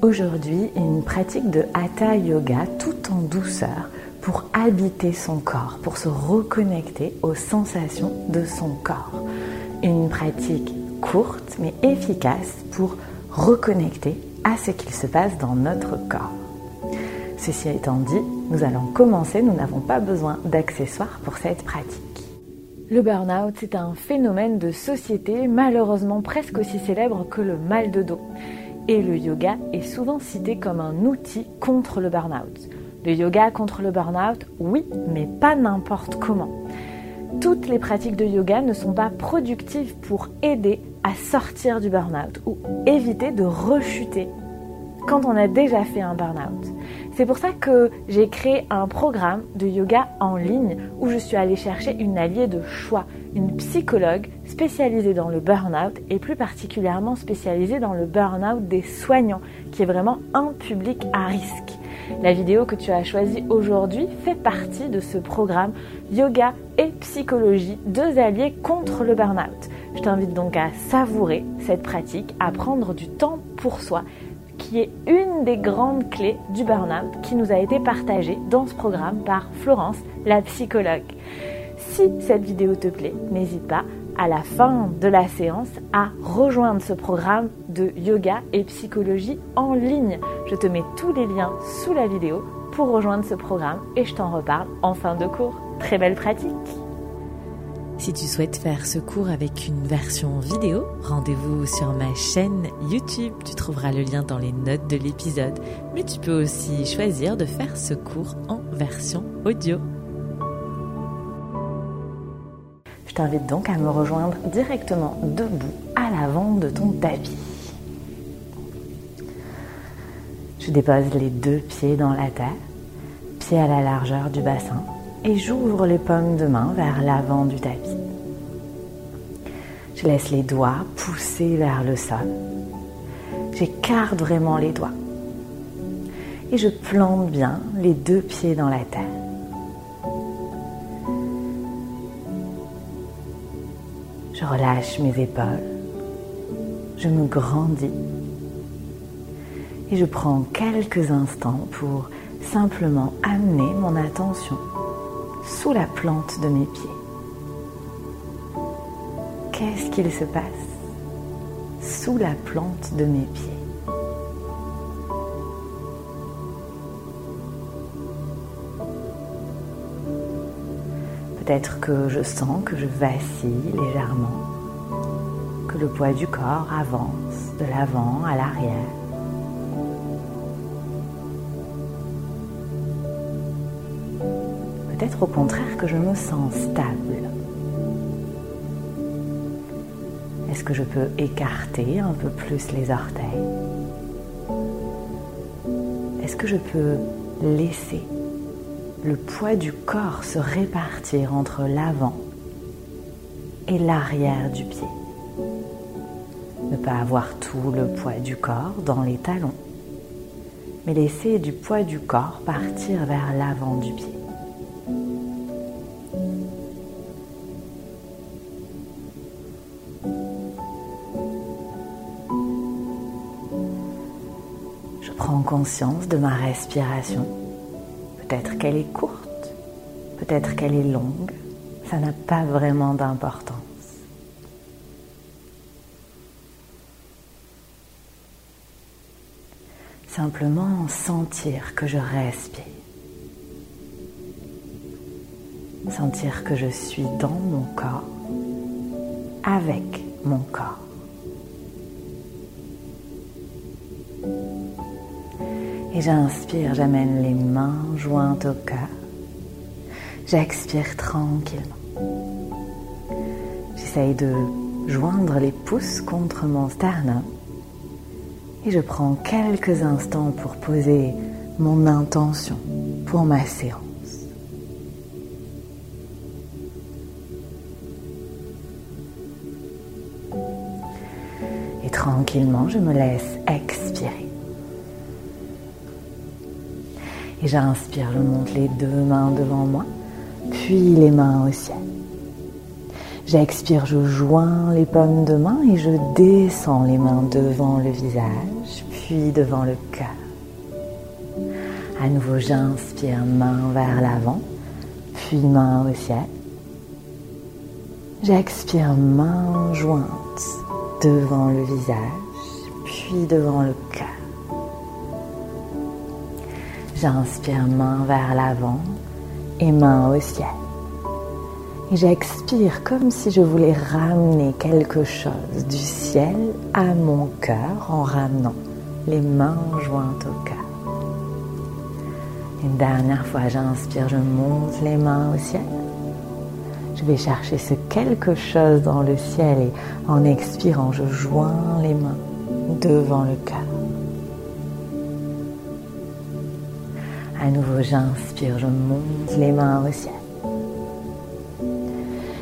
Aujourd'hui, une pratique de Hatha Yoga tout en douceur pour habiter son corps, pour se reconnecter aux sensations de son corps. Une pratique courte mais efficace pour reconnecter à ce qu'il se passe dans notre corps. Ceci étant dit, nous allons commencer, nous n'avons pas besoin d'accessoires pour cette pratique. Le burn-out, c'est un phénomène de société malheureusement presque aussi célèbre que le mal de dos. Et le yoga est souvent cité comme un outil contre le burn-out. Le yoga contre le burn-out, oui, mais pas n'importe comment. Toutes les pratiques de yoga ne sont pas productives pour aider à sortir du burn-out ou éviter de rechuter quand on a déjà fait un burn-out. C'est pour ça que j'ai créé un programme de yoga en ligne où je suis allée chercher une alliée de choix, une psychologue spécialisée dans le burn-out et plus particulièrement spécialisée dans le burn-out des soignants, qui est vraiment un public à risque. La vidéo que tu as choisie aujourd'hui fait partie de ce programme Yoga et Psychologie, deux alliés contre le burn-out. Je t'invite donc à savourer cette pratique, à prendre du temps pour soi qui est une des grandes clés du burn-out qui nous a été partagée dans ce programme par Florence, la psychologue. Si cette vidéo te plaît, n'hésite pas à la fin de la séance à rejoindre ce programme de yoga et psychologie en ligne. Je te mets tous les liens sous la vidéo pour rejoindre ce programme et je t'en reparle en fin de cours. Très belle pratique si tu souhaites faire ce cours avec une version vidéo, rendez-vous sur ma chaîne YouTube. Tu trouveras le lien dans les notes de l'épisode. Mais tu peux aussi choisir de faire ce cours en version audio. Je t'invite donc à me rejoindre directement debout à l'avant de ton tapis. Je dépose les deux pieds dans la terre, pieds à la largeur du bassin et j'ouvre les pommes de main vers l'avant du tapis. Je laisse les doigts pousser vers le sol. J'écarte vraiment les doigts. Et je plante bien les deux pieds dans la terre. Je relâche mes épaules. Je me grandis. Et je prends quelques instants pour simplement amener mon attention sous la plante de mes pieds. Qu'est-ce qu'il se passe sous la plante de mes pieds? Peut-être que je sens que je vacille légèrement, que le poids du corps avance de l'avant à l'arrière. peut-être au contraire que je me sens stable. Est-ce que je peux écarter un peu plus les orteils? Est-ce que je peux laisser le poids du corps se répartir entre l'avant et l'arrière du pied Ne pas avoir tout le poids du corps dans les talons, mais laisser du poids du corps partir vers l'avant du pied. conscience de ma respiration. Peut-être qu'elle est courte, peut-être qu'elle est longue, ça n'a pas vraiment d'importance. Simplement sentir que je respire. Sentir que je suis dans mon corps, avec mon corps. Et j'inspire, j'amène les mains jointes au cœur. J'expire tranquillement. J'essaye de joindre les pouces contre mon sternum. Et je prends quelques instants pour poser mon intention pour ma séance. Et tranquillement, je me laisse expirer. Et j'inspire, je monte les deux mains devant moi, puis les mains au ciel. J'expire, je joins les pommes de main et je descends les mains devant le visage, puis devant le cœur. À nouveau, j'inspire main vers l'avant, puis main au ciel. J'expire main jointe devant le visage, puis devant le cœur. J'inspire main vers l'avant et main au ciel. Et j'expire comme si je voulais ramener quelque chose du ciel à mon cœur en ramenant les mains jointes au cœur. Une dernière fois, j'inspire, je monte les mains au ciel. Je vais chercher ce quelque chose dans le ciel et en expirant, je joins les mains devant le cœur. Nouveau, j'inspire, je monte les mains au ciel.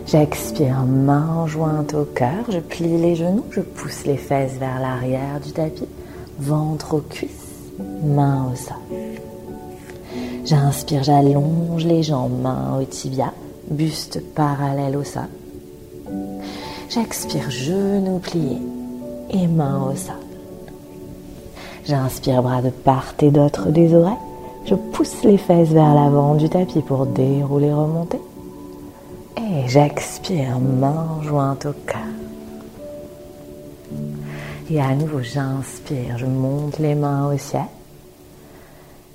J'expire, main jointe au cœur, je plie les genoux, je pousse les fesses vers l'arrière du tapis, ventre aux cuisses, main au sol. J'inspire, j'allonge les jambes, main au tibia, buste parallèle au sol. J'expire, genoux pliés et main au sol. J'inspire, bras de part et d'autre des oreilles. Je pousse les fesses vers l'avant du tapis pour dérouler, remonter. Et j'expire, main jointe au cœur. Et à nouveau, j'inspire, je monte les mains au ciel.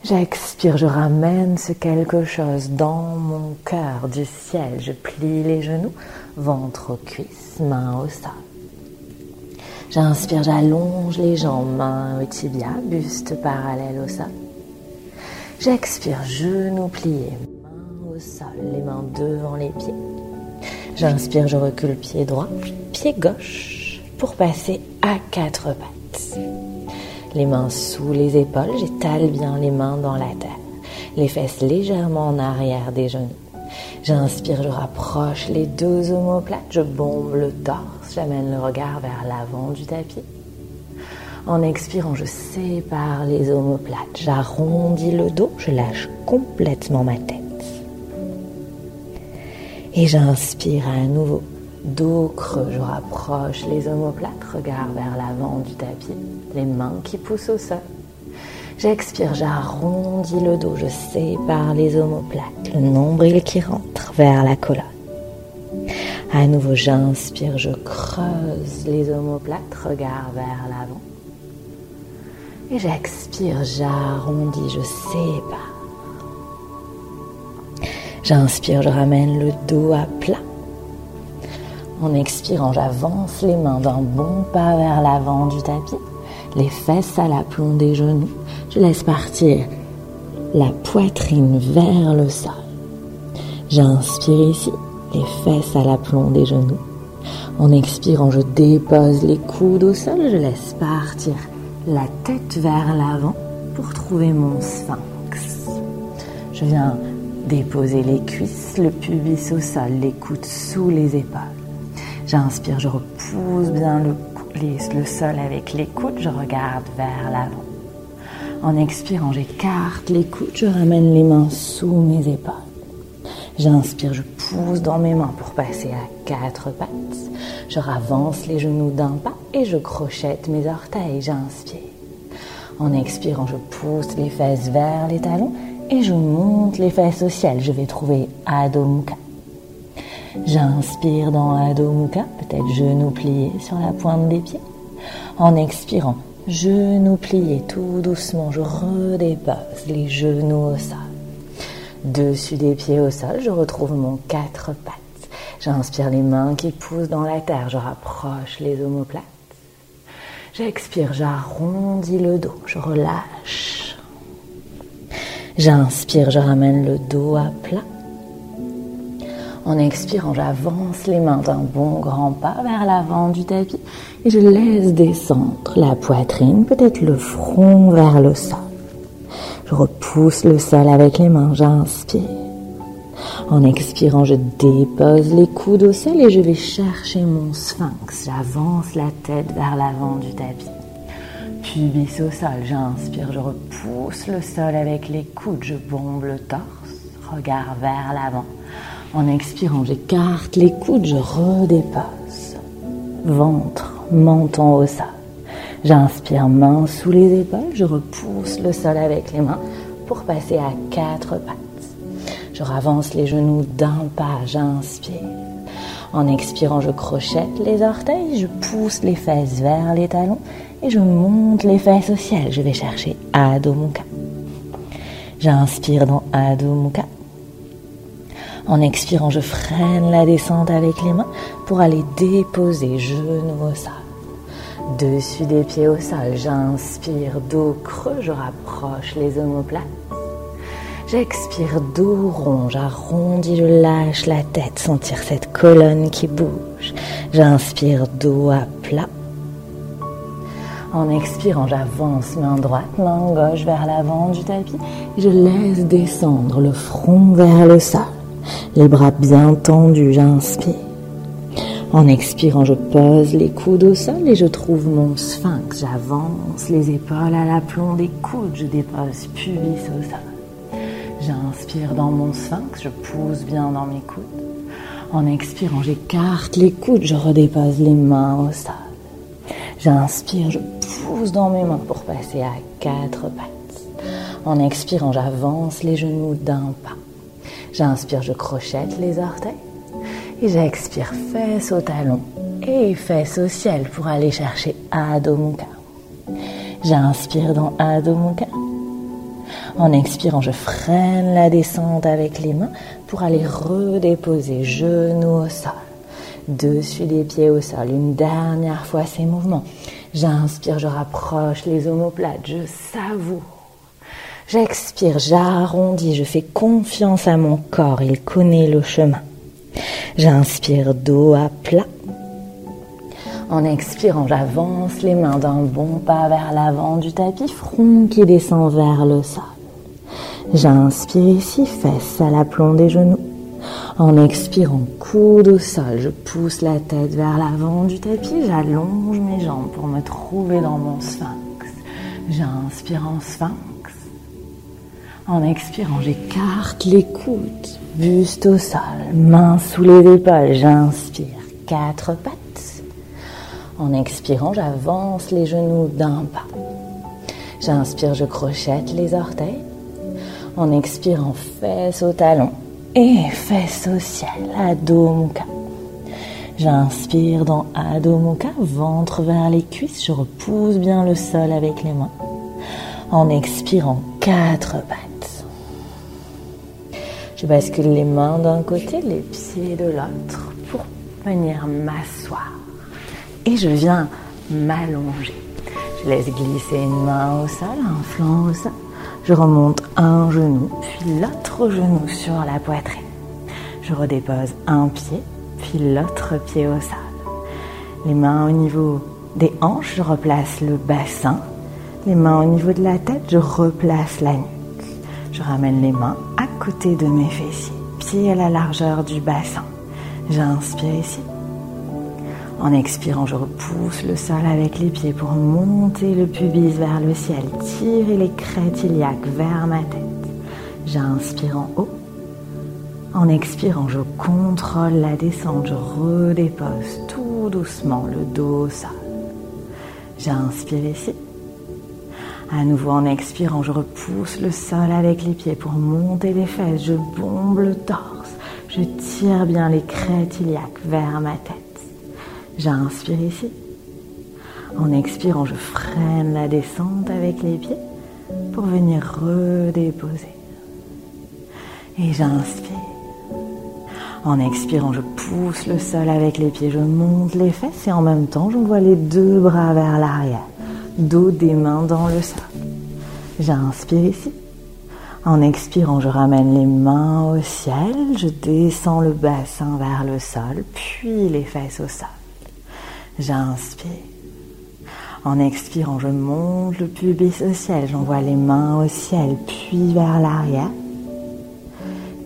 J'expire, je ramène ce quelque chose dans mon cœur du ciel. Je plie les genoux, ventre aux cuisses, main au sol. J'inspire, j'allonge les jambes, mains au tibia, buste parallèle au sol. J'expire, genoux pliés, main au sol, les mains devant les pieds. J'inspire, je recule pied droit, pied gauche pour passer à quatre pattes. Les mains sous les épaules, j'étale bien les mains dans la terre. Les fesses légèrement en arrière des genoux. J'inspire, je rapproche les deux omoplates, je bombe le torse, j'amène le regard vers l'avant du tapis. En expirant, je sépare les omoplates, j'arrondis le dos, je lâche complètement ma tête. Et j'inspire à nouveau. Dos creux, je rapproche les omoplates, regard vers l'avant du tapis, les mains qui poussent au sol. J'expire, j'arrondis le dos, je sépare les omoplates, le nombril qui rentre vers la colonne. À nouveau, j'inspire, je creuse les omoplates, regard vers l'avant. Et j'expire, j'arrondis, je sépare. J'inspire, je ramène le dos à plat. En expirant, j'avance les mains d'un bon pas vers l'avant du tapis, les fesses à l'aplomb des genoux. Je laisse partir la poitrine vers le sol. J'inspire ici, les fesses à l'aplomb des genoux. En expirant, je dépose les coudes au sol, je laisse partir la tête vers l'avant pour trouver mon sphinx. Je viens Déposer les cuisses, le pubis au sol, les coudes sous les épaules. J'inspire, je repousse bien le, le sol avec les coudes, je regarde vers l'avant. En expirant, j'écarte les coudes, je ramène les mains sous mes épaules. J'inspire, je pousse dans mes mains pour passer à quatre pattes. Je ravance les genoux d'un pas et je crochette mes orteils. J'inspire. En expirant, je pousse les fesses vers les talons et je monte les fesses au ciel. Je vais trouver Adho Mukha. J'inspire dans Adho Mukha, peut-être genoux pliés sur la pointe des pieds. En expirant, genoux pliés tout doucement, je redépose les genoux au sol. Dessus des pieds au sol, je retrouve mon quatre pattes. J'inspire les mains qui poussent dans la terre, je rapproche les omoplates. J'expire, j'arrondis le dos, je relâche J'inspire, je ramène le dos à plat. En expirant, j'avance les mains d'un bon grand pas vers l'avant du tapis et je laisse descendre la poitrine, peut-être le front vers le sol. Je repousse le sol avec les mains, j'inspire. En expirant, je dépose les coudes au sol et je vais chercher mon sphinx. J'avance la tête vers l'avant du tapis. Pubis au sol, j'inspire, je repousse le sol avec les coudes, je bombe le torse, regard vers l'avant. En expirant, j'écarte les coudes, je redépose. Ventre, menton au sol. J'inspire main sous les épaules, je repousse le sol avec les mains pour passer à quatre pattes. Je ravance les genoux d'un pas, j'inspire. En expirant, je crochette les orteils, je pousse les fesses vers les talons et je monte les fesses au ciel. Je vais chercher Adho Mukha. J'inspire dans Adho Mukha. En expirant, je freine la descente avec les mains pour aller déposer genoux au sol. Dessus des pieds au sol, j'inspire dos creux, je rapproche les omoplates. J'expire dos rond, j'arrondis, je lâche la tête, sentir cette colonne qui bouge. J'inspire dos à plat. En expirant, j'avance main droite, main gauche vers l'avant du tapis. Je laisse descendre le front vers le sol. Les bras bien tendus, j'inspire. En expirant, je pose les coudes au sol et je trouve mon sphinx. J'avance les épaules à l'aplomb des coudes. Je dépose pubis au sol. J'inspire dans mon sphinx, je pousse bien dans mes coudes. En expirant, j'écarte les coudes, je redépose les mains au sol. J'inspire, je pousse dans mes mains pour passer à quatre pattes. En expirant, j'avance les genoux d'un pas. J'inspire, je crochette les orteils. Et j'expire, fesses au talon et fesses au ciel pour aller chercher Adho. J'inspire dans Adho. En expirant, je freine la descente avec les mains pour aller redéposer genoux au sol. Dessus les pieds au sol. Une dernière fois ces mouvements. J'inspire, je rapproche les omoplates, je savoure. J'expire, j'arrondis, je fais confiance à mon corps, il connaît le chemin. J'inspire dos à plat. En expirant, j'avance les mains d'un bon pas vers l'avant du tapis, front qui descend vers le sol. J'inspire ici, fesses à l'aplomb des genoux. En expirant, coude au sol, je pousse la tête vers l'avant du tapis, j'allonge mes jambes pour me trouver dans mon sphinx. J'inspire en sphinx. En expirant, j'écarte les coudes, buste au sol, mains sous les épaules, j'inspire, quatre pattes. En expirant, j'avance les genoux d'un pas. J'inspire, je crochette les orteils. En expirant, fesses au talon et fesses au ciel, Adho Mukha. J'inspire dans Adho Mukha, ventre vers les cuisses, je repousse bien le sol avec les mains. En expirant, quatre pattes. Je bascule les mains d'un côté, les pieds de l'autre pour venir m'asseoir. Et je viens m'allonger. Je laisse glisser une main au sol, un flanc au sol. Je remonte un genou, puis l'autre genou sur la poitrine. Je redépose un pied, puis l'autre pied au sol. Les mains au niveau des hanches, je replace le bassin. Les mains au niveau de la tête, je replace la nuque. Je ramène les mains à côté de mes fessiers, pieds à la largeur du bassin. J'inspire ici. En expirant, je repousse le sol avec les pieds pour monter le pubis vers le ciel, tirer les crêtes iliaques vers ma tête. J'inspire en haut. En expirant, je contrôle la descente, je redépose tout doucement le dos sol. J'inspire ici. À nouveau en expirant, je repousse le sol avec les pieds pour monter les fesses, je bombe le torse, je tire bien les crêtes iliaques vers ma tête. J'inspire ici. En expirant, je freine la descente avec les pieds pour venir redéposer. Et j'inspire. En expirant, je pousse le sol avec les pieds, je monte les fesses et en même temps, j'envoie les deux bras vers l'arrière, dos des mains dans le sol. J'inspire ici. En expirant, je ramène les mains au ciel, je descends le bassin vers le sol, puis les fesses au sol. J'inspire. En expirant, je monte le pubis au ciel, j'envoie les mains au ciel, puis vers l'arrière.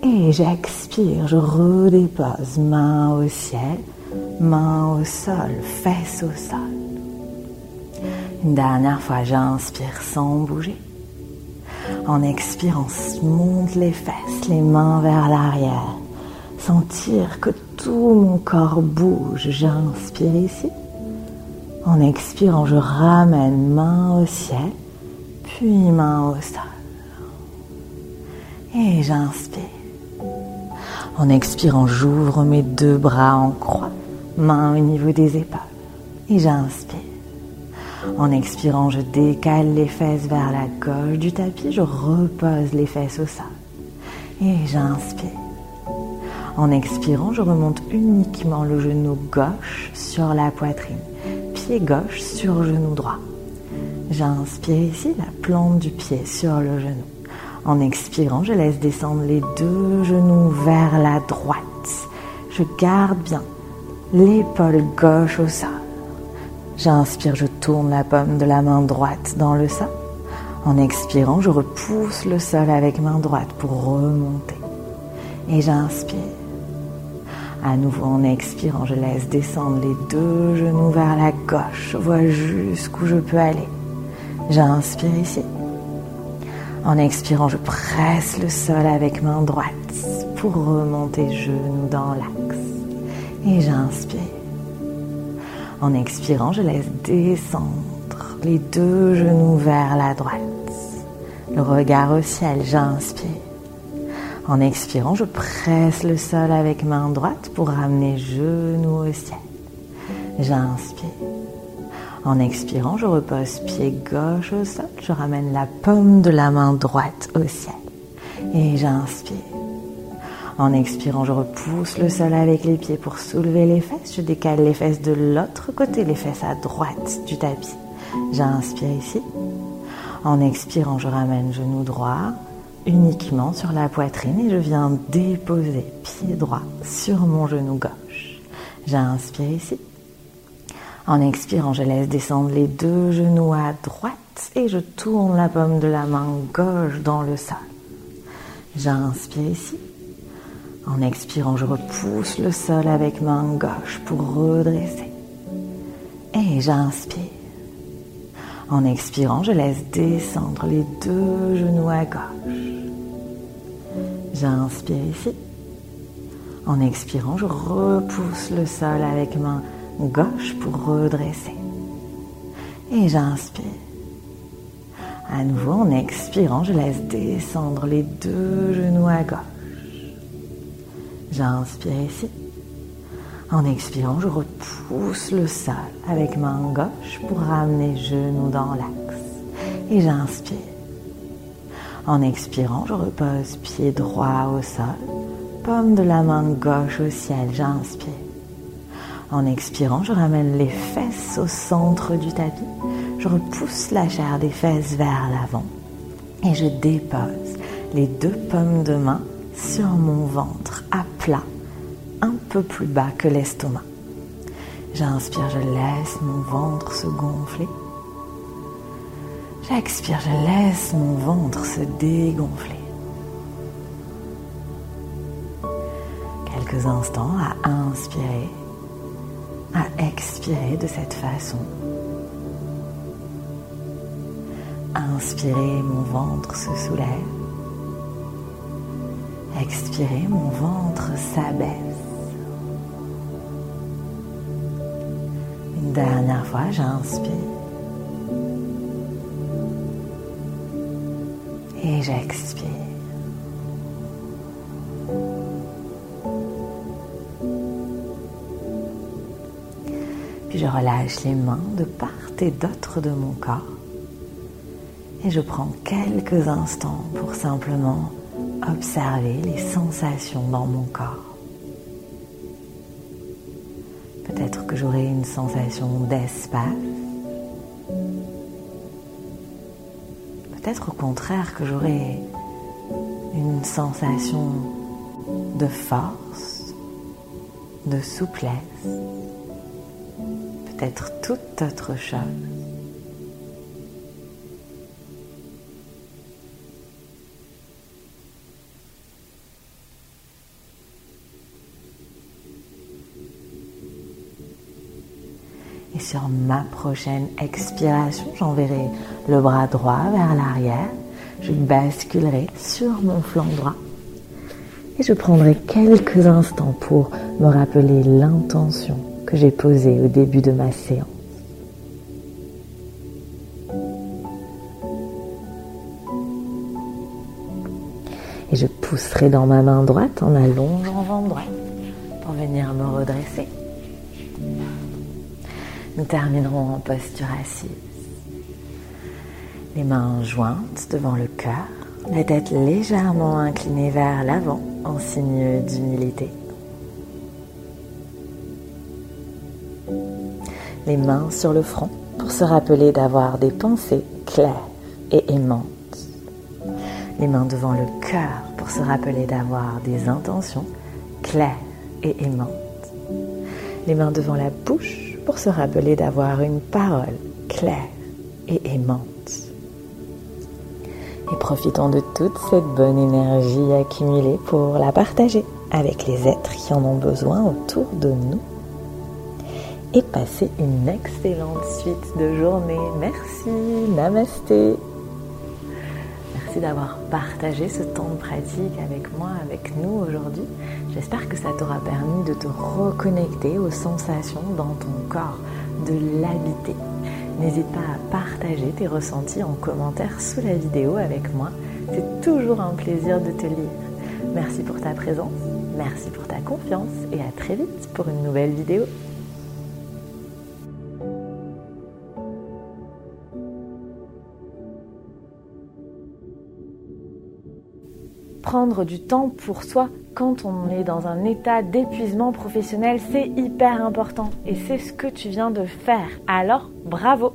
Et j'expire, je redépose main au ciel, main au sol, fesses au sol. Une dernière fois, j'inspire sans bouger. En expirant, monte les fesses, les mains vers l'arrière. Sentir que tout mon corps bouge. J'inspire ici. En expirant, je ramène main au ciel, puis main au sol. Et j'inspire. En expirant, j'ouvre mes deux bras en croix, main au niveau des épaules. Et j'inspire. En expirant, je décale les fesses vers la gauche du tapis, je repose les fesses au sol. Et j'inspire. En expirant, je remonte uniquement le genou gauche sur la poitrine, pied gauche sur genou droit. J'inspire ici la plante du pied sur le genou. En expirant, je laisse descendre les deux genoux vers la droite. Je garde bien l'épaule gauche au sol. J'inspire, je tourne la paume de la main droite dans le sol. En expirant, je repousse le sol avec main droite pour remonter. Et j'inspire. À nouveau, en expirant, je laisse descendre les deux genoux vers la gauche. Je vois jusqu'où je peux aller. J'inspire ici. En expirant, je presse le sol avec main droite pour remonter genoux dans l'axe. Et j'inspire. En expirant, je laisse descendre les deux genoux vers la droite. Le regard au ciel, j'inspire. En expirant, je presse le sol avec main droite pour ramener genoux au ciel. J'inspire. En expirant, je repose pied gauche au sol. Je ramène la paume de la main droite au ciel. Et j'inspire. En expirant, je repousse le sol avec les pieds pour soulever les fesses. Je décale les fesses de l'autre côté, les fesses à droite du tapis. J'inspire ici. En expirant, je ramène genou droit uniquement sur la poitrine et je viens déposer pied droit sur mon genou gauche. J'inspire ici. En expirant, je laisse descendre les deux genoux à droite et je tourne la paume de la main gauche dans le sol. J'inspire ici. En expirant, je repousse le sol avec main gauche pour redresser. Et j'inspire. En expirant, je laisse descendre les deux genoux à gauche. J'inspire ici. En expirant, je repousse le sol avec main gauche pour redresser. Et j'inspire. À nouveau, en expirant, je laisse descendre les deux genoux à gauche. J'inspire ici. En expirant, je repousse le sol avec main gauche pour ramener genoux dans l'axe. Et j'inspire. En expirant, je repose pied droit au sol, paume de la main gauche au ciel. J'inspire. En expirant, je ramène les fesses au centre du tapis. Je repousse la chair des fesses vers l'avant et je dépose les deux pommes de main sur mon ventre à plat, un peu plus bas que l'estomac. J'inspire, je laisse mon ventre se gonfler. J'expire, je laisse mon ventre se dégonfler. Quelques instants à inspirer, à expirer de cette façon. Inspirez, mon ventre se soulève. Expirez, mon ventre s'abaisse. Une dernière fois, j'inspire. Et j'expire. Puis je relâche les mains de part et d'autre de mon corps. Et je prends quelques instants pour simplement observer les sensations dans mon corps. Peut-être que j'aurai une sensation d'espace. Peut-être au contraire que j'aurai une sensation de force, de souplesse, peut-être toute autre chose. sur ma prochaine expiration, j'enverrai le bras droit vers l'arrière. Je basculerai sur mon flanc droit. Et je prendrai quelques instants pour me rappeler l'intention que j'ai posée au début de ma séance. Et je pousserai dans ma main droite en allongeant en droite pour venir me redresser. Nous terminerons en posture assise. Les mains jointes devant le cœur, la tête légèrement inclinée vers l'avant en signe d'humilité. Les mains sur le front pour se rappeler d'avoir des pensées claires et aimantes. Les mains devant le cœur pour se rappeler d'avoir des intentions claires et aimantes. Les mains devant la bouche pour se rappeler d'avoir une parole claire et aimante. Et profitons de toute cette bonne énergie accumulée pour la partager avec les êtres qui en ont besoin autour de nous. Et passer une excellente suite de journée. Merci, namasté. D'avoir partagé ce temps de pratique avec moi, avec nous aujourd'hui. J'espère que ça t'aura permis de te reconnecter aux sensations dans ton corps, de l'habiter N'hésite pas à partager tes ressentis en commentaire sous la vidéo avec moi. C'est toujours un plaisir de te lire. Merci pour ta présence, merci pour ta confiance et à très vite pour une nouvelle vidéo. Prendre du temps pour soi quand on est dans un état d'épuisement professionnel, c'est hyper important et c'est ce que tu viens de faire. Alors, bravo.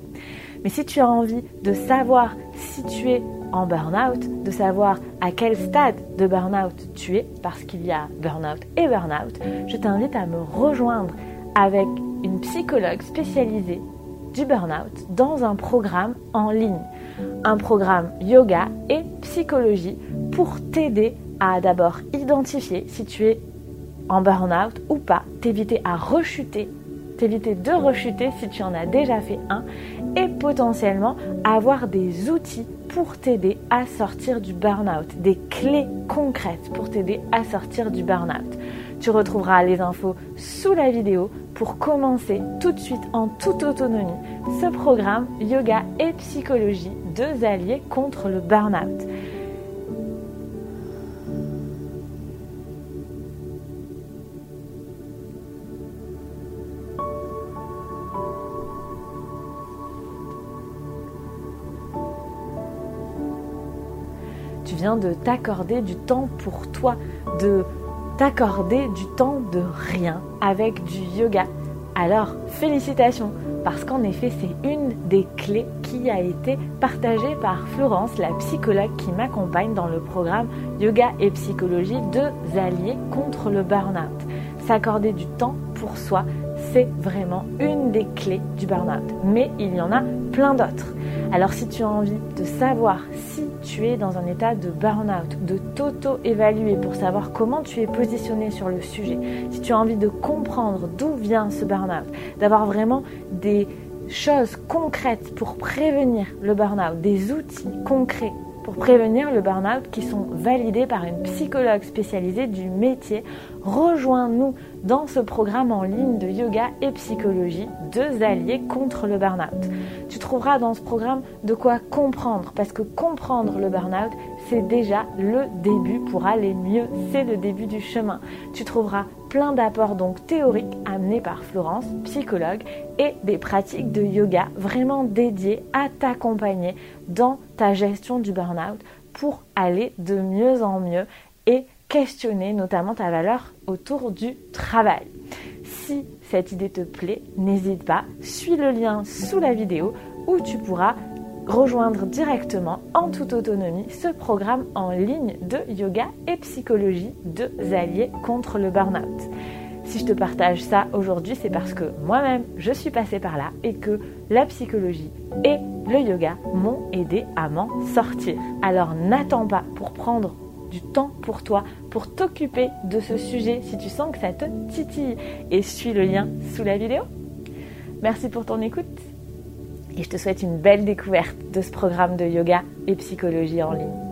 Mais si tu as envie de savoir si tu es en burn-out, de savoir à quel stade de burn-out tu es, parce qu'il y a burn-out et burn-out, je t'invite à me rejoindre avec une psychologue spécialisée du burn-out dans un programme en ligne. Un programme yoga et psychologie pour t'aider à d'abord identifier si tu es en burn-out ou pas, t'éviter à rechuter, t'éviter de rechuter si tu en as déjà fait un et potentiellement avoir des outils pour t'aider à sortir du burn-out, des clés concrètes pour t'aider à sortir du burn-out. Tu retrouveras les infos sous la vidéo pour commencer tout de suite en toute autonomie ce programme Yoga et Psychologie, deux alliés contre le burn-out. De t'accorder du temps pour toi, de t'accorder du temps de rien avec du yoga. Alors, félicitations, parce qu'en effet, c'est une des clés qui a été partagée par Florence, la psychologue qui m'accompagne dans le programme Yoga et Psychologie, deux alliés contre le burn-out. S'accorder du temps pour soi, c'est vraiment une des clés du burn-out. Mais il y en a plein d'autres. Alors si tu as envie de savoir dans un état de burn-out, de t'auto-évaluer pour savoir comment tu es positionné sur le sujet, si tu as envie de comprendre d'où vient ce burn-out, d'avoir vraiment des choses concrètes pour prévenir le burn-out, des outils concrets pour prévenir le burn-out qui sont validés par une psychologue spécialisée du métier. Rejoins-nous dans ce programme en ligne de yoga et psychologie, deux alliés contre le burn-out. Tu trouveras dans ce programme de quoi comprendre, parce que comprendre le burn-out, c'est déjà le début pour aller mieux, c'est le début du chemin. Tu trouveras plein d'apports donc théoriques amenés par Florence, psychologue, et des pratiques de yoga vraiment dédiées à t'accompagner dans ta gestion du burn-out pour aller de mieux en mieux et questionner notamment ta valeur autour du travail. Si cette idée te plaît, n'hésite pas, suis le lien sous la vidéo où tu pourras rejoindre directement en toute autonomie ce programme en ligne de yoga et psychologie de alliés contre le burn-out. Si je te partage ça aujourd'hui, c'est parce que moi-même, je suis passée par là et que la psychologie et le yoga m'ont aidé à m'en sortir. Alors n'attends pas pour prendre du temps pour toi, pour t'occuper de ce sujet si tu sens que ça te titille et suis le lien sous la vidéo. Merci pour ton écoute et je te souhaite une belle découverte de ce programme de yoga et psychologie en ligne.